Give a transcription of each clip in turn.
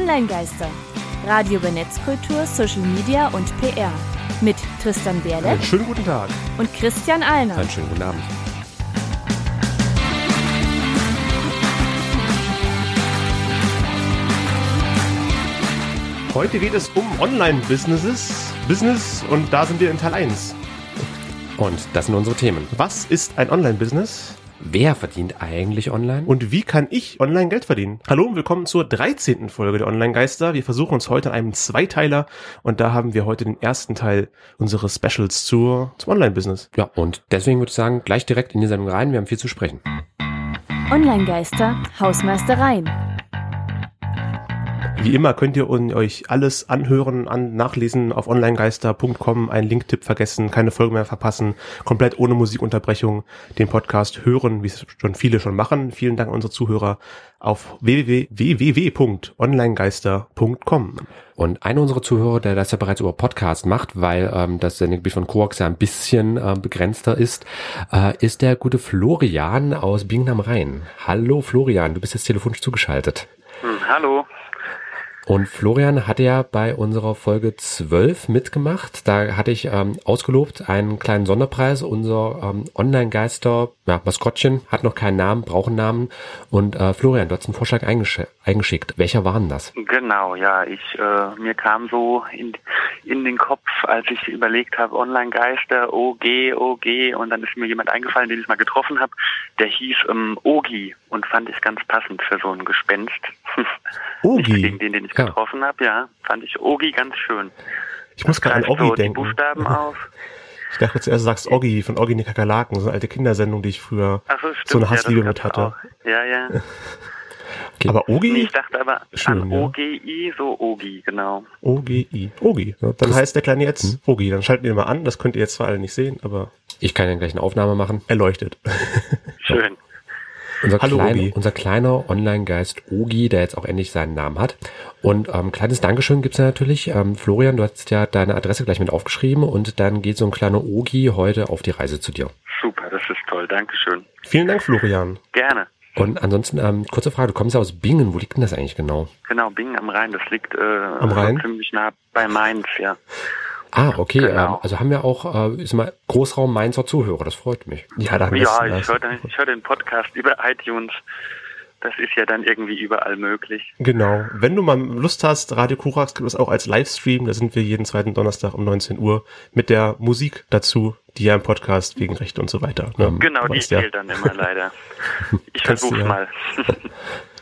Online-Geister. Radio über Netzkultur, Social Media und PR. Mit Tristan Berle Einen schönen guten Tag. und Christian Alner. Einen schönen guten Abend. Heute geht es um Online-Businesses, Business und da sind wir in Teil 1. Und das sind unsere Themen. Was ist ein Online-Business Wer verdient eigentlich online? und wie kann ich online Geld verdienen? Hallo und willkommen zur 13. Folge der Online-Geister. Wir versuchen uns heute einem Zweiteiler und da haben wir heute den ersten Teil unseres Specials zur, zum Online-Business. ja, und deswegen würde ich sagen, gleich direkt in die Sendung rein. Wir haben viel zu sprechen. Online-Geister, Hausmeistereien. Wie immer könnt ihr euch alles anhören, an, nachlesen auf onlinegeister.com, einen Linktipp vergessen, keine Folge mehr verpassen, komplett ohne Musikunterbrechung den Podcast hören, wie es schon viele schon machen. Vielen Dank an unsere Zuhörer auf www.onlinegeister.com. Und einer unserer Zuhörer, der das ja bereits über Podcast macht, weil ähm, das Sendegebiet von Koax ja ein bisschen äh, begrenzter ist, äh, ist der gute Florian aus Bingen am Rhein. Hallo Florian, du bist jetzt telefonisch zugeschaltet. Hm, hallo. Und Florian hatte ja bei unserer Folge 12 mitgemacht. Da hatte ich ähm, ausgelobt einen kleinen Sonderpreis. Unser ähm, Online-Geister, ja, Maskottchen, hat noch keinen Namen, braucht einen Namen. Und äh, Florian, du hast einen Vorschlag eingesch eingeschickt. Welcher war denn das? Genau, ja, ich äh, mir kam so in, in den Kopf, als ich überlegt habe, Online-Geister, OG, OG, und dann ist mir jemand eingefallen, den ich mal getroffen habe, der hieß ähm, Ogi und fand ich ganz passend für so ein Gespenst. Nicht Ogi. gegen den, den ich Ja. getroffen habe, ja, fand ich Ogi ganz schön. Ich muss gerade an Oggi so die denken. Buchstaben auf. Ich dachte zuerst, du sagst Oggi von Oggi in die Kakerlaken, so eine alte Kindersendung, die ich früher Ach so, stimmt. so eine ja, Hassliebe gab's mit hatte. Auch. Ja, ja. Okay. Aber Ogi? Nee, ich dachte aber Schön, an ja. OGI, so Ogi, genau. O-G-I. Ogi. Ja, Dann das- heißt der Kleine jetzt Ogi. Dann schalten wir mal an. Das könnt ihr jetzt zwar alle nicht sehen, aber Ich kann ja gleich eine Aufnahme machen. er leuchtet. Schön. Unser, Hallo, klein, Ogi. unser kleiner Online-Geist Ogi, der jetzt auch endlich seinen Namen hat. Und ähm, kleines Dankeschön gibt's ja natürlich. Ähm, Florian, du hast ja deine Adresse gleich mit aufgeschrieben und dann geht so ein kleiner Ogi heute auf die Reise zu dir. Super, das ist toll. Dankeschön. Vielen Dank, Florian. Gerne. Und ansonsten, ähm, kurze Frage, du kommst ja aus Bingen, wo liegt denn das eigentlich genau? Genau, Bingen am Rhein, das liegt äh, Rhein? so ziemlich nah bei Mainz, ja. Ah, okay, Genau. ähm, also haben wir auch, äh, ist mal Großraum Mainzer Zuhörer, das freut mich. Ja, da haben wir Ja, es. ich höre den, hör den Podcast über iTunes. Das ist ja dann irgendwie überall möglich. Genau. Wenn du mal Lust hast, Radio Kurax gibt es auch als Livestream. Da sind wir jeden zweiten Donnerstag um 19 Uhr mit der Musik dazu, die ja im Podcast wegen Rechte und so weiter. Ne? Genau, die weißt ja. fehlt dann immer leider. Ich versuch's ja. mal.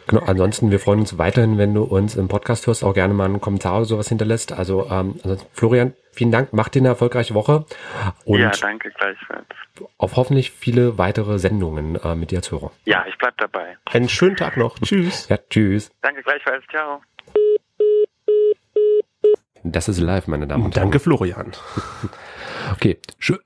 Genau, ansonsten, wir freuen uns weiterhin, wenn du uns im Podcast hörst, auch gerne mal einen Kommentar oder sowas hinterlässt. Also, ähm, ansonsten, Florian, vielen Dank, mach dir eine erfolgreiche Woche und ja, danke gleichfalls. auf hoffentlich viele weitere Sendungen äh, mit dir als Hörer. Ja, ich bleib dabei. Einen schönen Tag noch. Tschüss. Ja, tschüss. Danke gleichfalls. Ciao. Das ist live, meine Damen und Herren. Danke, Florian. Okay,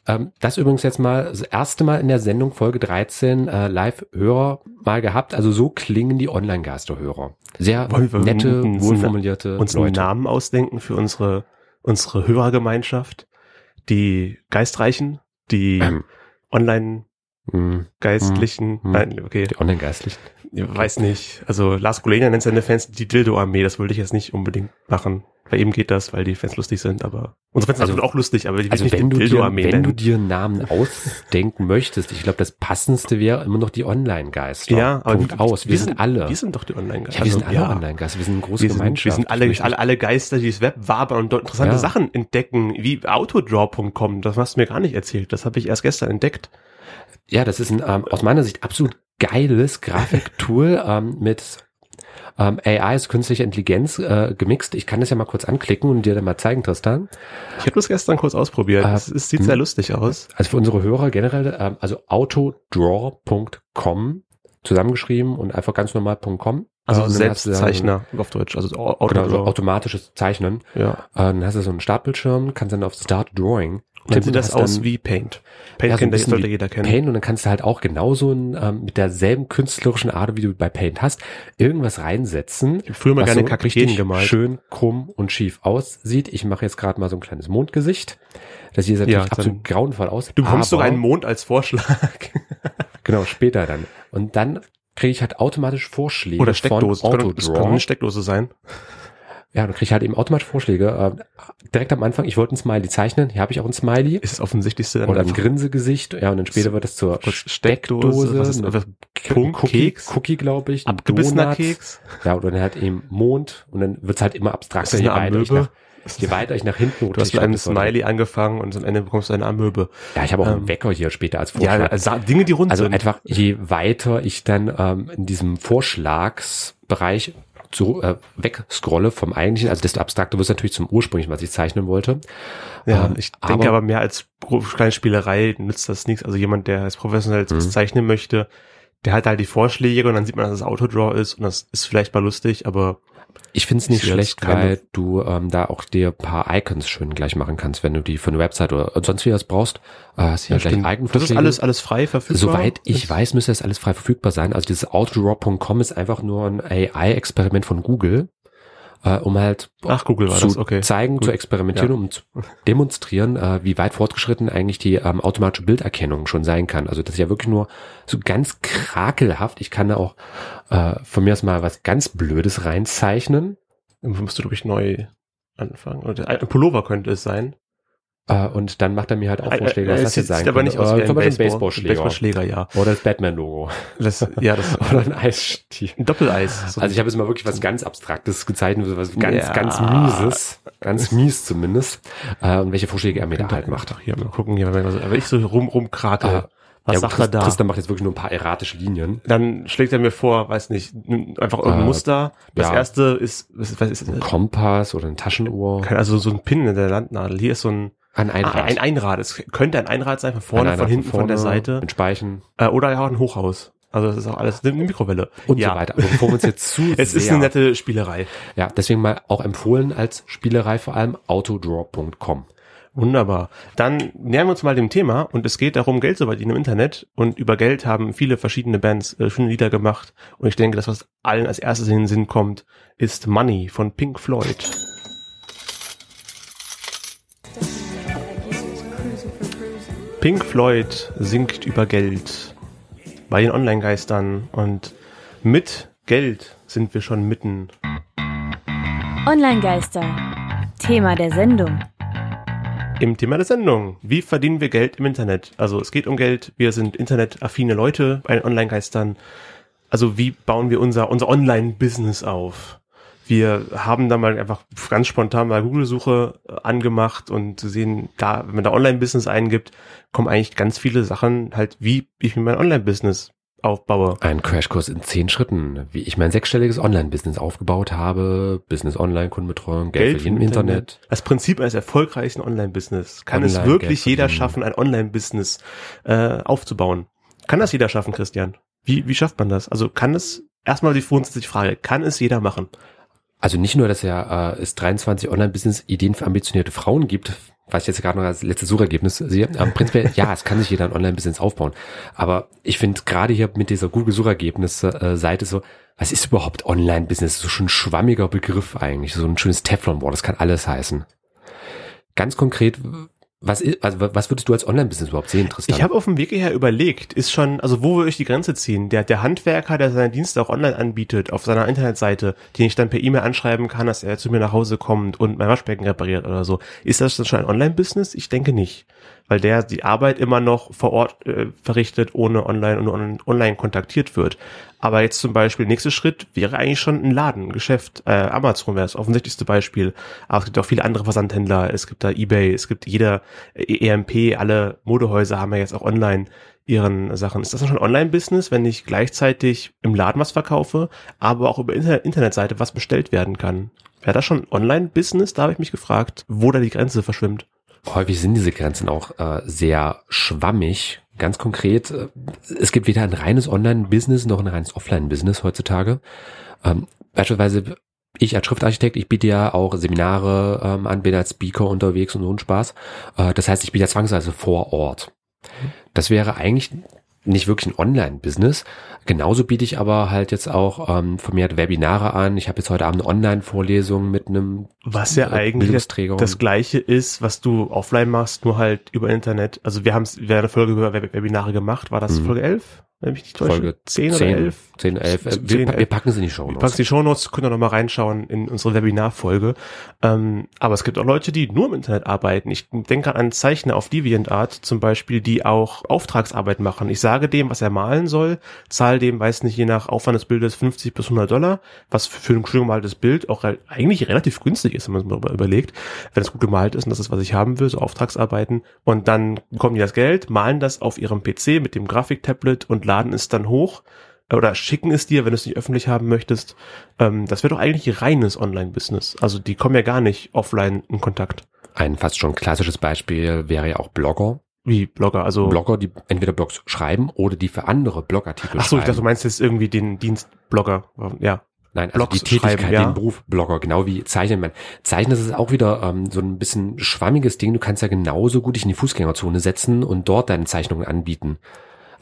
ähm, das übrigens jetzt mal das erste Mal in der Sendung Folge 13 äh, Live-Hörer mal gehabt. Also so klingen die Online-Gaster-Hörer. Sehr nette, uns- wohlformulierte Uns einen Leute. Namen ausdenken für unsere, unsere Hörergemeinschaft. Die Geistreichen, die Ähm, Online mh, Geistlichen, Hm, hm. nein, okay, die Online-Geistlichen. ich weiß nicht. Also Lars Gulena nennt seine Fans die Dildo-Armee, das würde ich jetzt nicht unbedingt machen. Bei ihm geht das, weil die Fans lustig sind, aber unsere Fans Also- sind auch lustig, aber die Also ich nicht wenn die du, dir, Dildo-Armee wenn du nennen. dir einen Namen ausdenken möchtest, ich glaube, das passendste wäre immer noch die Online-Geister. Ja, aber Punkt wir- aus. Wir, sind, alle. Wir sind doch die Online-Geister. ja, wir sind alle Also, ja. Online-Geister. Wir sind eine große Wir sind, Gemeinschaft. wir sind alle, alle, alle Geister, die das Web wabern und dort interessante Ja. Sachen entdecken, wie autodraw.com. Das hast du mir gar nicht erzählt. Das habe ich erst gestern entdeckt. Ja, das ist ein ähm, aus meiner Sicht absolut geiles Grafiktool ähm, mit ähm, AI, ist künstliche Intelligenz äh, gemixt. Ich kann das ja mal kurz anklicken und dir dann mal zeigen, Tristan. Ich habe das gestern kurz ausprobiert. Äh, es, es sieht hm. sehr lustig aus. Also für unsere Hörer generell, ähm, also autodraw.com zusammengeschrieben und einfach ganz normal .com. Also Äh, dann Selbstzeichner auf Deutsch. Also Au- So, genau, so Autodraw. automatisches Zeichnen. ja. Äh, dann hast du so einen Startbildschirm, kannst dann auf Start Drawing Dann tippen, sieht das aus dann- wie Paint. Paint Ja, so kennt, bisschen sollte jeder kennen. Paint und dann kannst du halt auch genauso ähm, mit derselben künstlerischen Art, wie du bei Paint hast, irgendwas reinsetzen, früher mal was gerne so Kakteen gemalt. schön krumm und schief aussieht. Ich mache jetzt gerade mal so ein kleines Mondgesicht. Das sieht natürlich Ja, dann- absolut grauenvoll aus. Du bekommst sogar einen Mond als Vorschlag. Genau, später dann. Und dann kriege ich halt automatisch Vorschläge Oder Steckdose. von Das kann, das kann Autodraw. eine Steckdose sein. Ja, dann krieg ich halt eben automatisch Vorschläge. Äh, direkt am Anfang, ich wollte ein Smiley zeichnen, hier habe ich auch ein Smiley. Ist das offensichtlichste dann Oder ein Grinsegesicht, ja, und dann später wird es zur kurz Steckdose, was ist K- Punkt, Cookie, Keks, Cookie glaube ich, abgebissener. Keks? Ja, oder dann halt eben Mond und dann wird's halt immer Ist abstrakter, das je eine weiter, ich Amöbe? nach, je weiter ich nach hinten rutsche. Du hast Ich mit einem das Smiley angefangen und am Ende bekommst du eine Amöbe. Ja, ich habe auch Ähm, einen Wecker hier später als Vorschlag. Ja, also Dinge, die rund Also sind. einfach, je weiter ich dann ähm, in diesem Vorschlagsbereich zu, äh, wegscrolle vom eigentlichen, also desto abstrakter wird es natürlich zum ursprünglichen, was ich zeichnen wollte. Ja, Ähm, ich denke aber, mehr als kleine Spielerei nützt das nichts. Also jemand, der es professionell Mhm. zeichnen möchte, der hat halt die Vorschläge und dann sieht man, dass es Autodraw ist und das ist vielleicht mal lustig, aber Ich finde es nicht schlecht, weil du ähm, da auch dir ein paar Icons schön gleich machen kannst, wenn du die für eine Website oder sonst wie was brauchst. Äh, hast hier ja, gleich das ist alles, alles frei verfügbar. Soweit ich weiß, müsste das alles frei verfügbar sein. Also dieses Autodraw.com ist einfach nur ein AI-Experiment von Google, äh, um halt Ach, Google war zu das, okay. zeigen, Gut. zu experimentieren, Ja. um zu demonstrieren, äh, wie weit fortgeschritten eigentlich die ähm, automatische Bilderkennung schon sein kann. Also das ist ja wirklich nur so ganz krakelhaft. Ich kann da auch äh, von mir aus mal was ganz Blödes reinzeichnen. Irgendwo musst du, glaube ich, neu anfangen. Oder ein Pullover könnte es sein. Äh, und dann macht er mir halt auch Vorschläge, was Äh, das es jetzt sieht sein aber nicht aus wie Äh, ein zum Beispiel ein Baseball- Baseballschläger. Baseballschläger, ja. Oder das Batman-Logo. Das, ja, das Oder ein Eisstiel. ein Doppeleis. So Also ich habe jetzt mal wirklich was ganz Abstraktes gezeichnet, was ganz, Ja. ganz Mieses. Ganz mies zumindest. Äh, und welche Vorschläge er mir da halt macht. Ach, hier mal gucken, hier, wenn, ich so rum, rumkrakel. Ah, was ja, sagt gut, er da? Tristan macht jetzt wirklich nur ein paar erratische Linien. Dann schlägt er mir vor, weiß nicht, einfach irgendein Äh, Muster. Das ja. erste ist, was, was ist Ein Kompass oder eine Taschenuhr. kein- also so ein Pin in der Landnadel. Hier ist so ein, Ein ah, Einrad. ein Einrad. Es könnte ein Einrad sein, von vorne, von hinten, von der vorne, Seite. Mit Speichen Äh, oder ja auch ein Hochhaus. Also das ist auch alles eine Mikrowelle. und ja. so weiter. Aber bevor wir uns jetzt zu Es ist eine nette Spielerei. ja, deswegen mal auch empfohlen als Spielerei vor allem autodraw.com. Wunderbar. Dann nähern wir uns mal dem Thema und es geht darum, Geld zu verdienen im Internet und über Geld haben viele verschiedene Bands äh, schöne Lieder gemacht und ich denke, das, was allen als erstes in den Sinn kommt, ist Money von Pink Floyd. Pink Floyd singt über Geld bei den Online-Geistern und mit Geld sind wir schon mitten. Online-Geister. Thema der Sendung. Im Thema der Sendung. Wie verdienen wir Geld im Internet? Also es geht um Geld. Wir sind internetaffine Leute bei den Online-Geistern. Also wie bauen wir unser, unser Online-Business auf? Wir haben da mal einfach ganz spontan mal Google-Suche äh, angemacht und sehen, da, wenn man da Online-Business eingibt, kommen eigentlich ganz viele Sachen halt, wie ich mir mein Online-Business aufbaue. Ein Crashkurs in zehn Schritten, wie ich mein sechsstelliges Online-Business aufgebaut habe, Business Online, Kundenbetreuung, Geld, verdienen im Internet. Das Prinzip eines erfolgreichen Online-Business. Kann es Online wirklich Geld jeder verdienen. schaffen, ein Online-Business äh, aufzubauen? Kann das jeder schaffen, Christian? Wie, wie schafft man das? Also kann es, erstmal die grundsätzliche Frage, kann es jeder machen? Also nicht nur, dass ja äh, es 23 Online-Business-Ideen für ambitionierte Frauen gibt, was ich jetzt gerade noch als letztes Suchergebnis sehe. Aber prinzipiell, ja, es kann sich jeder ein Online-Business aufbauen. Aber ich finde gerade hier mit dieser Google-Suchergebnis-Seite so, was ist überhaupt Online-Business? So schon ein schwammiger Begriff eigentlich, so ein schönes Teflon-Wort, das kann alles heißen. Ganz konkret, was, ist, also was würdest du als Online-Business überhaupt sehen, Tristan? Ich habe auf dem Weg hierher überlegt, ist schon, also wo würde ich die Grenze ziehen? Der, der Handwerker, der seine Dienste auch online anbietet, auf seiner Internetseite, den ich dann per E-Mail anschreiben kann, dass er zu mir nach Hause kommt und mein Waschbecken repariert oder so. Ist das dann schon ein Online-Business? Ich denke nicht. Weil der die Arbeit immer noch vor Ort äh, verrichtet, ohne online und on, online kontaktiert wird. Aber jetzt zum Beispiel, nächster Schritt wäre eigentlich schon ein Laden, ein Geschäft. Äh, Amazon wäre das offensichtlichste Beispiel. Aber es gibt auch viele andere Versandhändler. Es gibt da Ebay, es gibt jeder äh, EMP, alle Modehäuser haben ja jetzt auch online ihren Sachen. Ist das schon Online-Business, wenn ich gleichzeitig im Laden was verkaufe, aber auch über Inter Internetseite was bestellt werden kann? Wäre das schon Online-Business? Da habe ich mich gefragt, wo da die Grenze verschwimmt. Häufig sind diese Grenzen auch äh, sehr schwammig. Ganz konkret, äh, es gibt weder ein reines Online-Business noch ein reines Offline-Business heutzutage. Ähm, beispielsweise ich als Schriftarchitekt, ich biete ja auch Seminare ähm, an, bin als Speaker unterwegs und so ein Spaß. Äh, das heißt, ich biete ja zwangsweise vor Ort. Das wäre eigentlich nicht wirklich ein Online-Business. Genauso biete ich aber halt jetzt auch ähm, vermehrt Webinare an. Ich habe jetzt heute Abend eine Online-Vorlesung mit einem Was ja äh, eigentlich das gleiche ist, was du offline machst, nur halt über Internet. Also wir haben es, wir haben eine Folge über Web Webinare gemacht. War das Mhm. Folge 11? Wenn mich nicht täusche. Folge 10 oder 10, 11. 10, 11. Äh, 10, wir, 11. wir packen sie in die Show Wir packen die Shownotes, könnt ihr noch mal reinschauen in unsere Webinarfolge. Ähm, aber es gibt auch Leute, die nur im Internet arbeiten. Ich denke an Zeichner auf DeviantArt zum Beispiel, die auch Auftragsarbeit machen. Ich sage dem, was er malen soll, zahle dem, weiß nicht, je nach Aufwand des Bildes 50 bis 100 Dollar, was für ein schön gemaltes Bild auch re eigentlich relativ günstig ist, wenn man es mal überlegt, wenn es gut gemalt ist und das ist, was ich haben will, so Auftragsarbeiten. Und dann bekommen die das Geld, malen das auf ihrem PC mit dem Grafiktablet und laden es dann hoch oder schicken es dir, wenn du es nicht öffentlich haben möchtest. Ähm, das wäre doch eigentlich reines Online-Business. Also die kommen ja gar nicht offline in Kontakt. Ein fast schon klassisches Beispiel wäre ja auch Blogger. Wie Blogger, also. Blogger, die entweder Blogs schreiben oder die für andere Blogartikel Ach so, ich schreiben. dachte, du meinst jetzt irgendwie den Dienst Blogger. Ja. Nein, also Blogs die Tätigkeit, schreiben, ja. den Beruf Blogger, genau wie Zeichnen. Man, Zeichnen ist auch wieder ähm, so ein bisschen schwammiges Ding. Du kannst ja genauso gut dich in die Fußgängerzone setzen und dort deine Zeichnungen anbieten.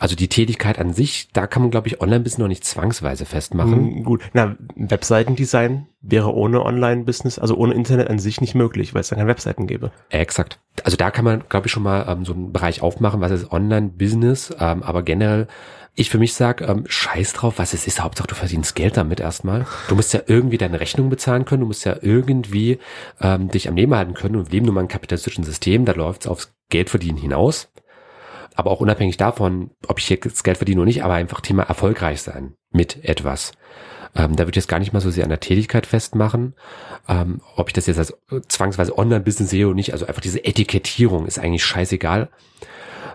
Also die Tätigkeit an sich, da kann man, glaube ich, online bis noch nicht zwangsweise festmachen. Mhm, gut. Na, Webseitendesign wäre ohne Online-Business, also ohne Internet an sich nicht möglich, weil es dann keine Webseiten gäbe. Exakt. Also da kann man, glaube ich, schon mal ähm, so einen Bereich aufmachen, was ist Online-Business, ähm, aber generell, ich für mich sag, ähm, scheiß drauf, was es ist, Hauptsache du verdienst Geld damit erstmal. Du musst ja irgendwie deine Rechnung bezahlen können, du musst ja irgendwie ähm, dich am Leben halten können und leben nun mal in einem kapitalistischen System, da läuft es aufs Geldverdienen hinaus. Aber auch unabhängig davon, ob ich jetzt Geld verdiene oder nicht, aber einfach Thema erfolgreich sein mit etwas. Ähm, da würde ich jetzt gar nicht mal so sehr an der Tätigkeit festmachen, ähm, ob ich das jetzt als zwangsweise Online-Business sehe oder nicht. Also einfach diese Etikettierung ist eigentlich scheißegal.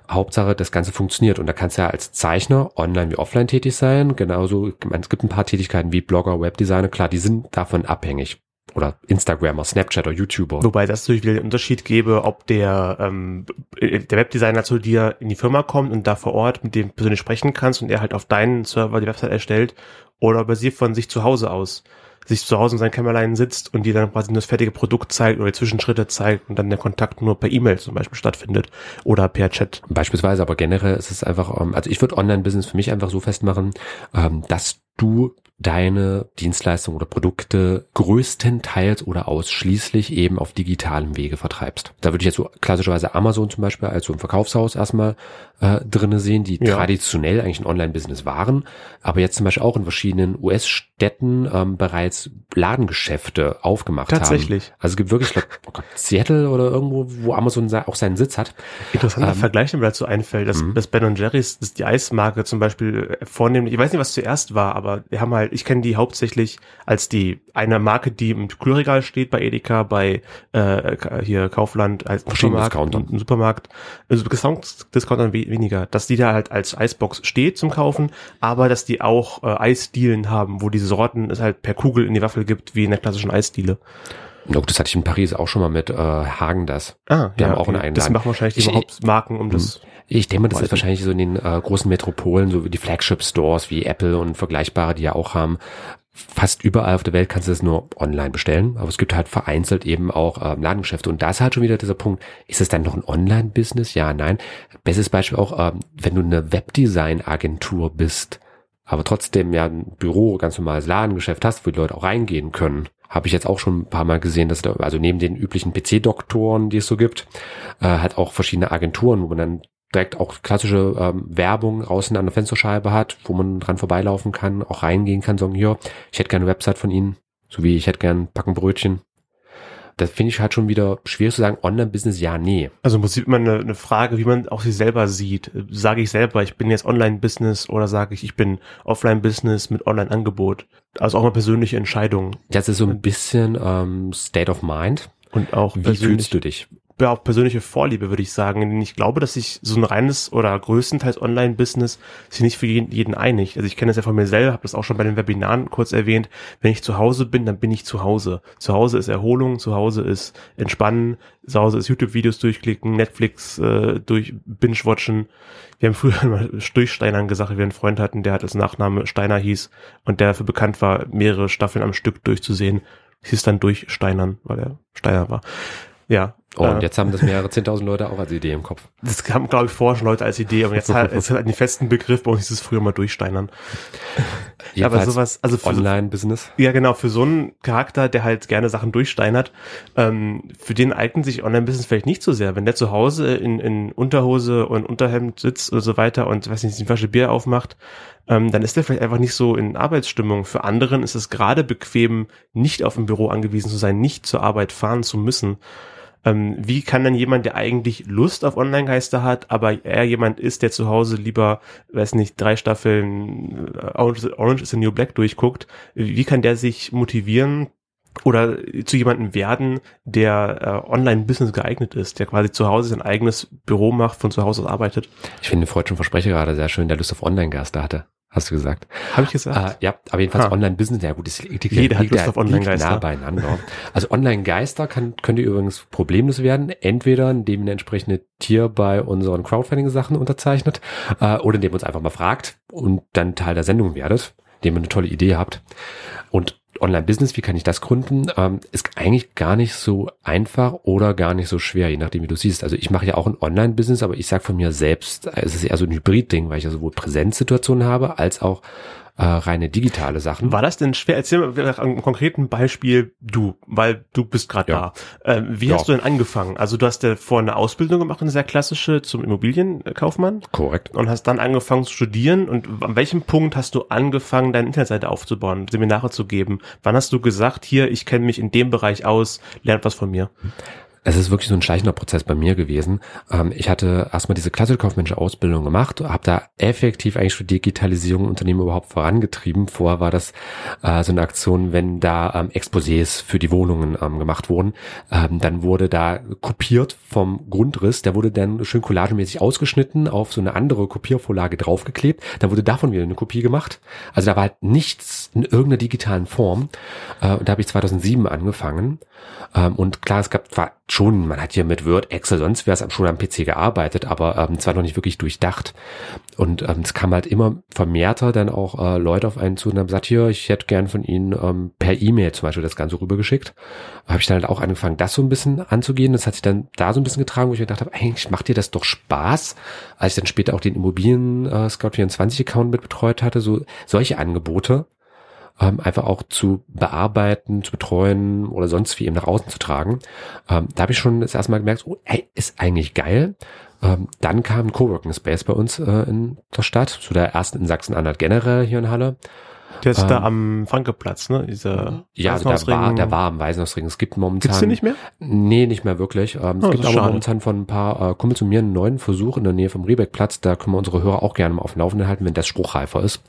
Hauptsache, das Ganze funktioniert. Und da kannst du ja als Zeichner online wie offline tätig sein. Genauso, ich meine, es gibt ein paar Tätigkeiten wie Blogger, Webdesigner, klar, die sind davon abhängig. Oder Instagrammer, Snapchatter, YouTuber. Wobei das natürlich wieder den Unterschied gäbe, ob der, ähm, der Webdesigner zu dir in die Firma kommt und da vor Ort mit dem persönlich sprechen kannst und er halt auf deinen Server die Website erstellt oder ob er sie von sich zu Hause aus sich zu Hause in seinem Kämmerlein sitzt und dir dann quasi nur das fertige Produkt zeigt oder die Zwischenschritte zeigt und dann der Kontakt nur per E-Mail zum Beispiel stattfindet oder per Chat. Beispielsweise, aber generell ist es einfach, ähm, also ich würde Online-Business für mich einfach so festmachen, ähm, dass du deine Dienstleistungen oder Produkte größtenteils oder ausschließlich eben auf digitalem Wege vertreibst. Da würde ich jetzt so klassischerweise Amazon zum Beispiel als so ein Verkaufshaus erstmal äh, drinne sehen, die Ja. traditionell eigentlich ein Online-Business waren, aber jetzt zum Beispiel auch in verschiedenen US-Städten ähm, bereits Ladengeschäfte aufgemacht haben. Tatsächlich. Also es gibt wirklich, ich glaub, oh Gott, Seattle oder irgendwo, wo Amazon auch seinen Sitz hat. Interessanter Ähm, Vergleich, der mir dazu einfällt, dass, Mhm. dass Ben Jerry's, dass die Eismarke zum Beispiel äh, vornehmlich, ich weiß nicht, was zuerst war, aber wir haben halt, ich kenne die hauptsächlich als die eine Marke, die im Kühlregal steht bei Edeka, bei äh, hier Kaufland, als Supermarkt, im Supermarkt, also Discount, Discountern we weniger, dass die da halt als Eisbox steht zum Kaufen, aber dass die auch äh, Eisdielen haben, wo diese Sorten es halt per Kugel in die Waffel gibt, wie in der klassischen Eisdiele. No, das hatte ich in Paris auch schon mal mit äh, Hagen das. Ah, Die haben auch einen eigenen Das machen wahrscheinlich die Ich- Hauptmarken, um das Ich denke mal, das ist wahrscheinlich so in den äh, großen Metropolen, so wie die Flagship-Stores wie Apple und vergleichbare, die ja auch haben. Fast überall auf der Welt kannst du das nur online bestellen, aber es gibt halt vereinzelt eben auch ähm, Ladengeschäfte. Und da ist halt schon wieder dieser Punkt, ist es dann noch ein Online-Business? Ja, nein. Bestes Beispiel auch, ähm, wenn du eine Webdesign-Agentur bist, aber trotzdem ja ein Büro, ganz normales Ladengeschäft hast, wo die Leute auch reingehen können. Habe ich jetzt auch schon ein paar Mal gesehen, dass da, also neben den üblichen PC-Doktoren, die es so gibt, äh, hat auch verschiedene Agenturen, wo man dann direkt auch klassische ähm, Werbung außen an der Fensterscheibe hat, wo man dran vorbeilaufen kann, auch reingehen kann, sagen, hier, ich hätte gerne eine Website von Ihnen, sowie ich hätte gerne Packen Brötchen. Das finde ich halt schon wieder schwierig zu sagen, Online-Business, ja, nee. Also muss immer eine, eine Frage, wie man auch sich selber sieht. Sage ich selber, ich bin jetzt Online-Business oder sage ich, ich bin Offline-Business mit Online-Angebot. Also auch mal persönliche Entscheidungen Das ist so ein bisschen ähm, State of Mind. und auch Wie fühlst du dich? Ja, auch persönliche Vorliebe, würde ich sagen. Ich glaube, dass sich so ein reines oder größtenteils Online-Business sich nicht für jeden, jeden einig. Also ich kenne das ja von mir selber, habe das auch schon bei den Webinaren kurz erwähnt. Wenn ich zu Hause bin, dann bin ich zu Hause. Zu Hause ist Erholung, zu Hause ist Entspannen, zu Hause ist YouTube-Videos durchklicken, Netflix äh, durch Binge-Watchen. Wir haben früher immer Durchsteinern gesagt, wir einen Freund hatten, der hat als Nachname Steiner hieß und der dafür bekannt war, mehrere Staffeln am Stück durchzusehen. Es hieß dann Durchsteinern, weil er Steiner war. Ja, Und jetzt haben das mehrere zehntausend Leute auch als Idee im Kopf. Das haben, glaube ich, vorher schon Leute als Idee, aber jetzt halt, es hat einen festen Begriff, bei uns hieß es früher mal durchsteinern. aber sowas, also für Online-Business. Ja, genau, für so einen Charakter, der halt gerne Sachen durchsteinert, ähm, für den eignet sich Online-Business vielleicht nicht so sehr. Wenn der zu Hause in, in Unterhose und Unterhemd sitzt und so weiter und, weiß nicht, eine Flasche Bier aufmacht, ähm, dann ist der vielleicht einfach nicht so in Arbeitsstimmung. Für anderen ist es gerade bequem, nicht auf ein Büro angewiesen zu sein, nicht zur Arbeit fahren zu müssen. Ähm, wie kann dann jemand, der eigentlich Lust auf Online-Geister hat, aber er jemand ist, der zu Hause lieber, weiß nicht, drei Staffeln äh, Orange, Orange is the New Black durchguckt, wie kann der sich motivieren, oder zu jemandem werden, der äh, Online-Business geeignet ist, der quasi zu Hause sein eigenes Büro macht, von zu Hause aus arbeitet. Ich finde Freud schon Versprecher gerade sehr schön, der Lust auf Online-Geister hatte hast du gesagt. Habe ich gesagt? Äh, ja, aber jedenfalls Online-Business, ja gut, es liegt, Jeder liegt, hat Lust auf Online-Geister. nah beieinander. Also Online-Geister kann, könnte übrigens problemlos werden, entweder indem ihr ein entsprechendes Tier bei unseren Crowdfunding-Sachen unterzeichnet äh, oder indem ihr uns einfach mal fragt und dann Teil der Sendung werdet, indem ihr eine tolle Idee habt. Und Online-Business, wie kann ich das gründen, ähm, ist eigentlich gar nicht so einfach oder gar nicht so schwer, je nachdem, wie du siehst. Also ich mache ja auch ein Online-Business, aber ich sage von mir selbst, es ist eher so ein Hybrid-Ding, weil ich ja sowohl Präsenzsituationen habe, als auch äh, reine digitale Sachen. War das denn schwer? Erzähl mal nach einem konkreten Beispiel du, weil du bist gerade ja. da. Äh, wie ja. hast du denn angefangen? Also du hast ja vor eine Ausbildung gemacht, eine sehr klassische zum Immobilienkaufmann. Korrekt. Und hast dann angefangen zu studieren. Und an welchem Punkt hast du angefangen, deine Internetseite aufzubauen, Seminare zu geben? Wann hast du gesagt, hier, ich kenne mich in dem Bereich aus, lernt was von mir? Es ist wirklich so ein schleichender Prozess bei mir gewesen. Ähm, ich hatte erstmal diese klassische kaufmännische Ausbildung gemacht, habe da effektiv eigentlich schon Digitalisierung im Unternehmen überhaupt vorangetrieben. Vorher war das äh, so eine Aktion, wenn da ähm, Exposés für die Wohnungen ähm, gemacht wurden, ähm, dann wurde da kopiert vom Grundriss, der wurde dann schön collagemäßig ausgeschnitten, auf so eine andere Kopiervorlage draufgeklebt, dann wurde davon wieder eine Kopie gemacht. Also da war halt nichts in irgendeiner digitalen Form. Äh, und da habe ich 2007 angefangen. Ähm, und klar, es gab zwar schon, man hat hier mit Word, Excel, sonst wäre es schon am PC gearbeitet, aber ähm, zwar noch nicht wirklich durchdacht. Und ähm, es kam halt immer vermehrter dann auch äh, Leute auf einen zu und haben gesagt, hier, ich hätte gern von Ihnen ähm, per E-Mail zum Beispiel das Ganze rübergeschickt. Habe ich dann halt auch angefangen, das so ein bisschen anzugehen. Das hat sich dann da so ein bisschen getragen, wo ich mir gedacht habe, eigentlich macht dir das doch Spaß. Als ich dann später auch den Immobilien äh, Scout 24 Account mit betreut hatte, so solche Angebote ähm, einfach auch zu bearbeiten, zu betreuen oder sonst wie eben nach außen zu tragen. Ähm, da habe ich schon das erste Mal gemerkt, oh, hey, ist eigentlich geil. Ähm, dann kam ein Coworking Space bei uns äh, in der Stadt, zu der ersten in Sachsen-Anhalt generell hier in Halle. Der ist ähm, da am Frankeplatz, ne? Dieser ja, der war, der war am Weisenhausring. Es gibt momentan. Gibt's den nicht mehr? Nee, nicht mehr wirklich. Ähm, oh, es gibt aber schade. momentan von ein paar äh, Kumpels und mir einen neuen Versuch in der Nähe vom Riebeckplatz. Da können wir unsere Hörer auch gerne mal auf dem Laufenden halten, wenn das spruchreifer ist.